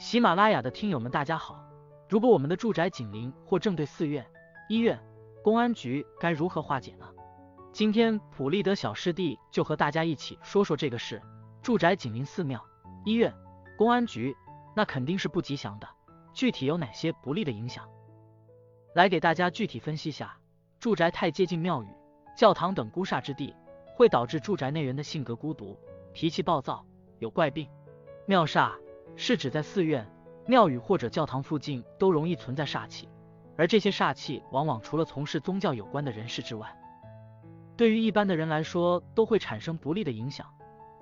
喜马拉雅的听友们，大家好！如果我们的住宅紧邻或正对寺院、医院、公安局，该如何化解呢？今天普利德小师弟就和大家一起说说这个事。住宅紧邻寺庙、医院、公安局，那肯定是不吉祥的。具体有哪些不利的影响？来给大家具体分析下。住宅太接近庙宇、教堂等孤煞之地，会导致住宅内人的性格孤独、脾气暴躁、有怪病。庙煞。是指在寺院、庙宇或者教堂附近都容易存在煞气，而这些煞气往往除了从事宗教有关的人士之外，对于一般的人来说都会产生不利的影响，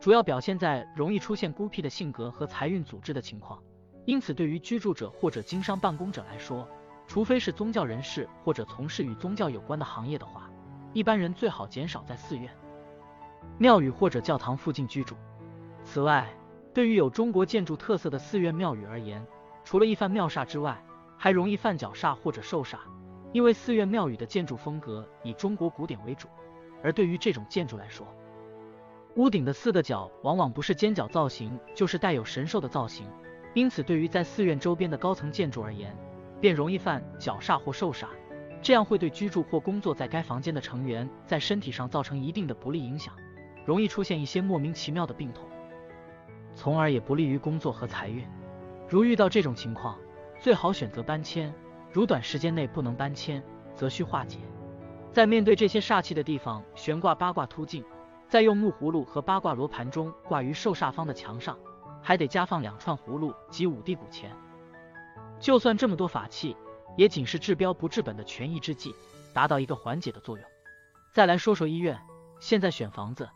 主要表现在容易出现孤僻的性格和财运阻滞的情况。因此，对于居住者或者经商办公者来说，除非是宗教人士或者从事与宗教有关的行业的话，一般人最好减少在寺院、庙宇或者教堂附近居住。此外，对于有中国建筑特色的寺院庙宇而言，除了一犯庙煞之外，还容易犯角煞或者兽煞。因为寺院庙宇的建筑风格以中国古典为主，而对于这种建筑来说，屋顶的四个角往往不是尖角造型，就是带有神兽的造型。因此，对于在寺院周边的高层建筑而言，便容易犯角煞或兽煞，这样会对居住或工作在该房间的成员在身体上造成一定的不利影响，容易出现一些莫名其妙的病痛。从而也不利于工作和财运。如遇到这种情况，最好选择搬迁；如短时间内不能搬迁，则需化解。在面对这些煞气的地方悬挂八卦凸镜，再用木葫芦和八卦罗盘中挂于受煞方的墙上，还得加放两串葫芦及五帝古钱。就算这么多法器，也仅是治标不治本的权宜之计，达到一个缓解的作用。再来说说医院，现在选房子。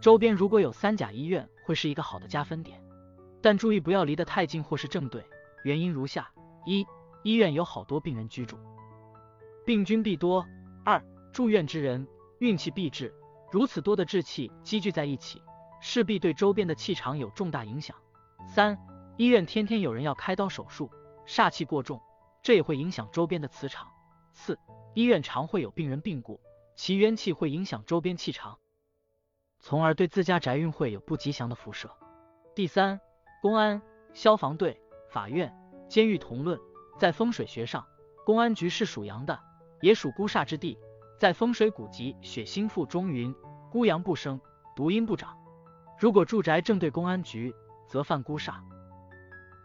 周边如果有三甲医院，会是一个好的加分点，但注意不要离得太近或是正对。原因如下：一、医院有好多病人居住，病菌必多；二、住院之人运气必滞，如此多的滞气积聚在一起，势必对周边的气场有重大影响；三、医院天天有人要开刀手术，煞气过重，这也会影响周边的磁场；四、医院常会有病人病故，其冤气会影响周边气场。从而对自家宅运会有不吉祥的辐射。第三，公安、消防队、法院、监狱同论，在风水学上，公安局是属阳的，也属孤煞之地。在风水古籍《血星赋》中云：“孤阳不生，独阴不长。”如果住宅正对公安局，则犯孤煞。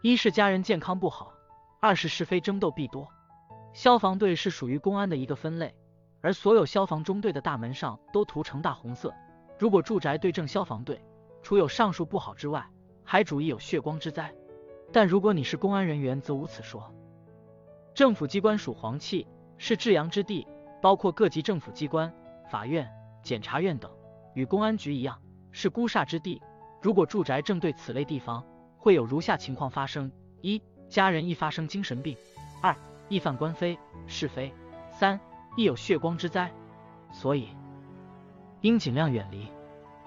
一是家人健康不好，二是是非争斗必多。消防队是属于公安的一个分类，而所有消防中队的大门上都涂成大红色。如果住宅对正消防队，除有上述不好之外，还主意有血光之灾。但如果你是公安人员，则无此说。政府机关属黄气，是至阳之地，包括各级政府机关、法院、检察院等，与公安局一样，是孤煞之地。如果住宅正对此类地方，会有如下情况发生：一、家人易发生精神病；二、易犯官非是非；三、易有血光之灾。所以。应尽量远离。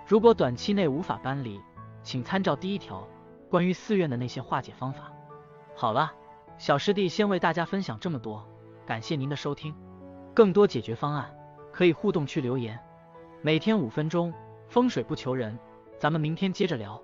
如果短期内无法搬离，请参照第一条关于寺院的那些化解方法。好了，小师弟先为大家分享这么多，感谢您的收听。更多解决方案可以互动区留言。每天五分钟，风水不求人，咱们明天接着聊。